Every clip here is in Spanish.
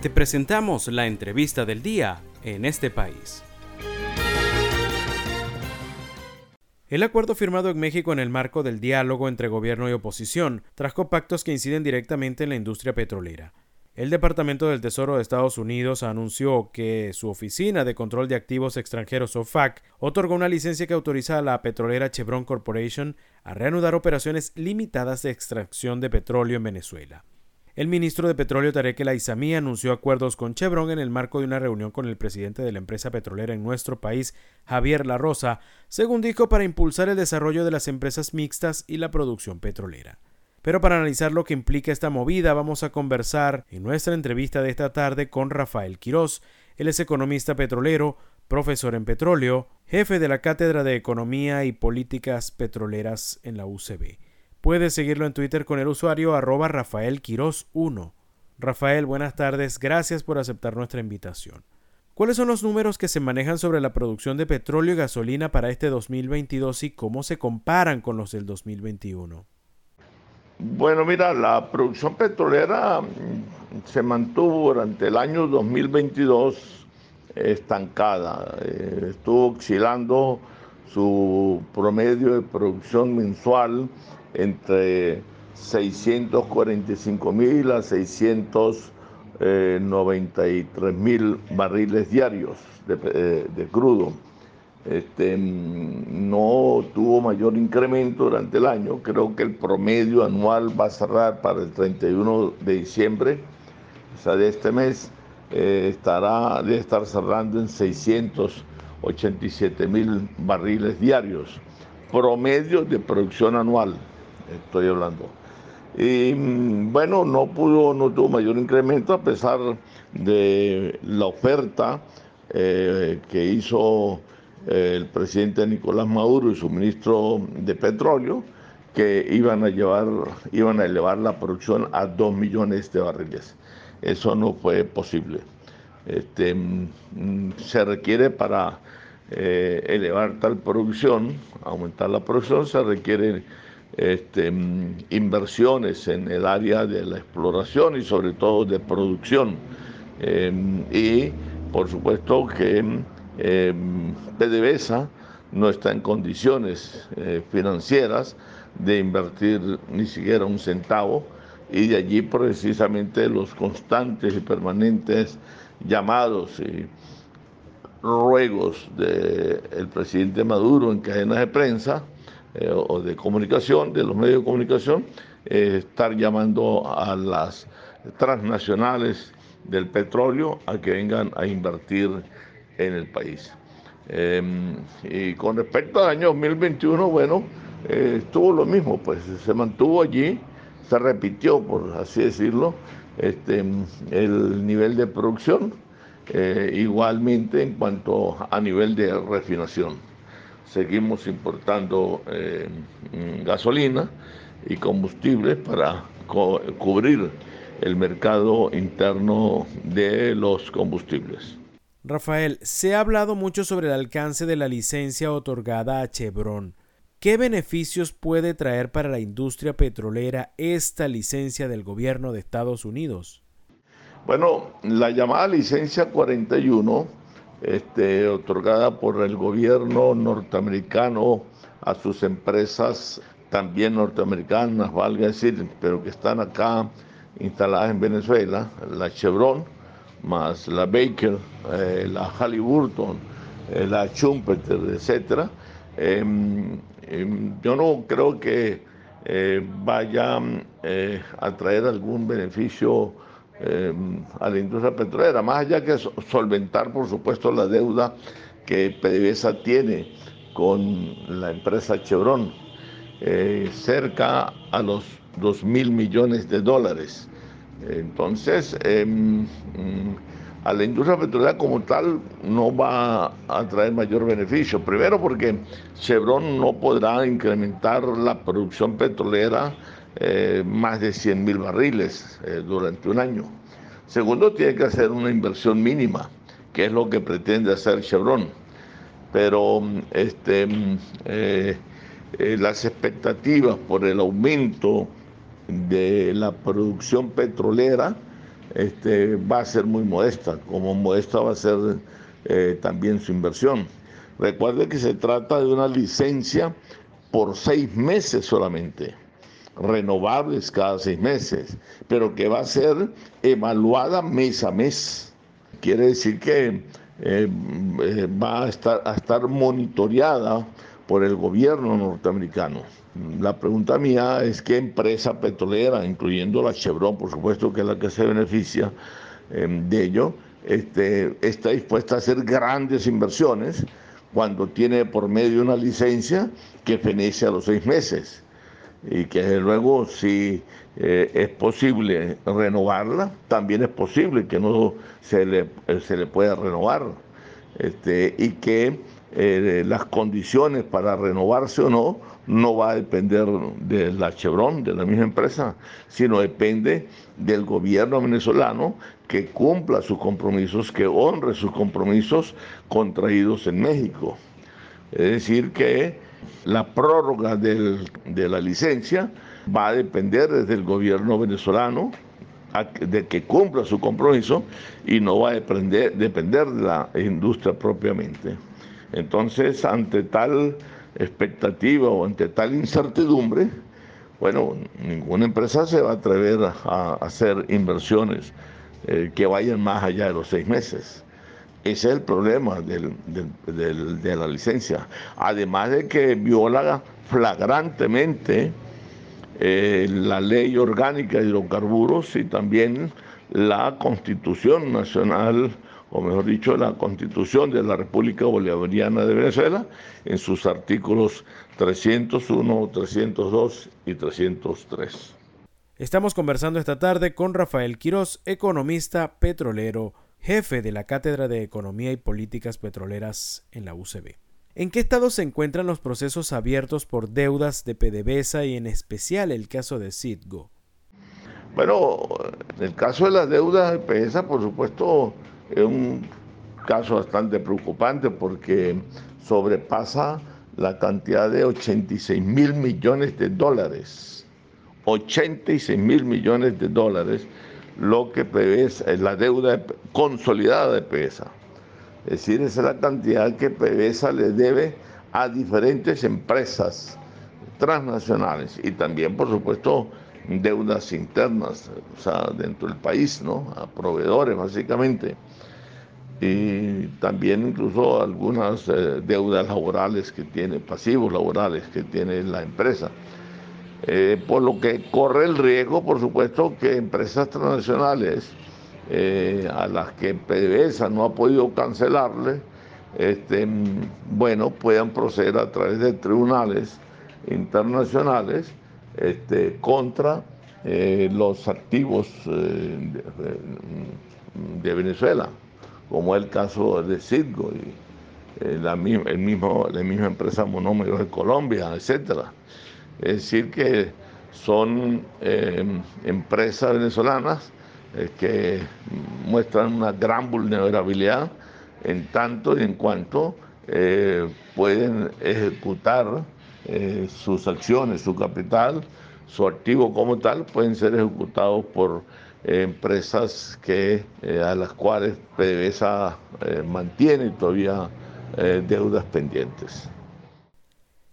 Te presentamos la entrevista del día en este país. El acuerdo firmado en México en el marco del diálogo entre gobierno y oposición trajo pactos que inciden directamente en la industria petrolera. El Departamento del Tesoro de Estados Unidos anunció que su Oficina de Control de Activos Extranjeros OFAC otorgó una licencia que autoriza a la petrolera Chevron Corporation a reanudar operaciones limitadas de extracción de petróleo en Venezuela. El ministro de Petróleo Tarek El anunció acuerdos con Chevron en el marco de una reunión con el presidente de la empresa petrolera en nuestro país, Javier La Rosa, según dijo, para impulsar el desarrollo de las empresas mixtas y la producción petrolera. Pero para analizar lo que implica esta movida, vamos a conversar en nuestra entrevista de esta tarde con Rafael Quirós. Él es economista petrolero, profesor en petróleo, jefe de la Cátedra de Economía y Políticas Petroleras en la UCB. Puedes seguirlo en Twitter con el usuario arroba Rafael 1. Rafael, buenas tardes, gracias por aceptar nuestra invitación. ¿Cuáles son los números que se manejan sobre la producción de petróleo y gasolina para este 2022 y cómo se comparan con los del 2021? Bueno, mira, la producción petrolera mm, se mantuvo durante el año 2022 estancada. Eh, estuvo oscilando su promedio de producción mensual entre 645 mil a 693 mil barriles diarios de, eh, de crudo este, no tuvo mayor incremento durante el año. Creo que el promedio anual va a cerrar para el 31 de diciembre, o sea, de este mes, eh, estará, debe estar cerrando en 687 mil barriles diarios. Promedio de producción anual, estoy hablando. Y bueno, no pudo, no tuvo mayor incremento a pesar de la oferta eh, que hizo el presidente Nicolás Maduro y su ministro de Petróleo, que iban a, llevar, iban a elevar la producción a 2 millones de barriles. Eso no fue posible. Este, mm, se requiere para eh, elevar tal producción, aumentar la producción, se requieren este, mm, inversiones en el área de la exploración y sobre todo de producción. Eh, y por supuesto que eh, PDVSA no está en condiciones eh, financieras de invertir ni siquiera un centavo y de allí precisamente los constantes y permanentes llamados y ruegos del presidente Maduro en cadenas de prensa eh, o de comunicación, de los medios de comunicación, estar llamando a las transnacionales del petróleo a que vengan a invertir en el país. Em, y con respecto al año 2021, bueno, eh, estuvo lo mismo, pues se mantuvo allí, se repitió, por así decirlo, este, el nivel de producción, eh, igualmente en cuanto a nivel de refinación. Seguimos importando em, gasolina y combustibles para cubrir el mercado interno de los combustibles. Rafael, se ha hablado mucho sobre el alcance de la licencia otorgada a Chevron. ¿Qué beneficios puede traer para la industria petrolera esta licencia del gobierno de Estados Unidos? Bueno, la llamada licencia 41, este, otorgada por el gobierno norteamericano a sus empresas también norteamericanas, valga decir, pero que están acá instaladas en Venezuela, la Chevron, más la Baker, eh, la Halliburton, eh, la Schumpeter, etc. Em, em, yo no creo que eh, vaya a traer algún beneficio em, a la industria petrolera, más allá que solventar, por supuesto, la deuda que PDVSA tiene con la empresa Chevron, cerca a los 2 mil millones de dólares. Entonces, em, mm, a la industria petrolera como tal no va a traer mayor beneficio. Primero porque Chevron no podrá incrementar la producción petrolera eh, más de 100 mil barriles eh, durante un año. Segundo, tiene que hacer una inversión mínima, que es lo que pretende hacer Chevron. Pero este, mm, eh, las expectativas por el aumento de la producción petrolera este, va a ser muy modesta, como modesta va a ser también su inversión. Recuerde que se trata de una licencia por seis meses solamente, renovables cada seis meses, pero que va a ser evaluada mes a mes. Quiere decir que eh, eh, va a estar, a estar monitoreada por el gobierno norteamericano. La pregunta mía es qué empresa petrolera, incluyendo la Chevron, por supuesto, que es la que se beneficia em, de ello, este, está dispuesta a hacer grandes inversiones cuando tiene por medio una licencia que fenece a los seis meses y que luego si eh, es posible renovarla, también es posible que no se le, se le pueda renovar este, y que eh, las condiciones para renovarse o no no va a depender de la Chevron, de la misma empresa, sino depende del gobierno venezolano que cumpla sus compromisos, que honre sus compromisos contraídos en México. Es decir, que la prórroga de la licencia va a depender desde el gobierno venezolano de que cumpla su compromiso y no va a depender, depender de la industria propiamente. Entonces, ante tal expectativa o ante tal incertidumbre, bueno, ninguna empresa se va a atrever a, hacer inversiones eh, que vayan más allá de los seis meses. Ese es el problema de la licencia. Además de que viola flagrantemente eh, la ley orgánica de hidrocarburos y también la constitución nacional o mejor dicho, la Constitución de la República Bolivariana de Venezuela en sus artículos 301, 302 y 303. Estamos conversando esta tarde con Rafael Quirós, economista petrolero, jefe de la Cátedra de Economía y Políticas Petroleras en la UCB. ¿En qué estado se encuentran los procesos abiertos por deudas de PDVSA y en especial el caso de Citgo? Bueno, en el caso de las deudas de PDVSA, por supuesto, es un caso bastante preocupante porque sobrepasa la cantidad de 86 mil millones de dólares. 86 mil millones de dólares, lo que prevé la deuda consolidada de PESA. Es decir, esa es la cantidad que PDVSA le debe a diferentes empresas transnacionales y también, por supuesto, deudas internas, o sea, dentro del país, ¿no? A proveedores, básicamente y también incluso algunas eh, deudas laborales que tiene, pasivos laborales que tiene la empresa. Eh, por lo que corre el riesgo, por supuesto, que empresas transnacionales eh, a las que PDVSA no ha podido cancelarle, este, bueno, puedan proceder a través de tribunales internacionales este, contra los activos de Venezuela como es el caso de Citgo y eh, la, el mismo, la misma empresa Monómeros de Colombia, etc. Es decir, que son eh, empresas venezolanas eh, que muestran una gran vulnerabilidad en tanto y en cuanto pueden ejecutar sus acciones, su capital, su activo como tal, pueden ser ejecutados por empresas que, eh, a las cuales PDVSA eh, mantiene todavía eh, deudas pendientes.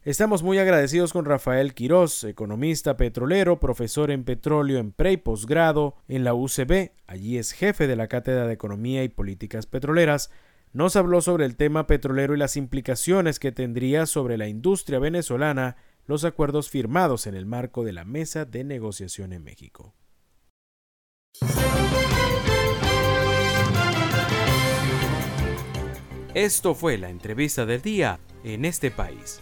Estamos muy agradecidos con Rafael Quirós, economista petrolero, profesor en petróleo en pre y posgrado en la UCB, allí es jefe de la Cátedra de Economía y Políticas Petroleras, nos habló sobre el tema petrolero y las implicaciones que tendría sobre la industria venezolana los acuerdos firmados en el marco de la Mesa de Negociación en México. Esto fue la entrevista del día en este país.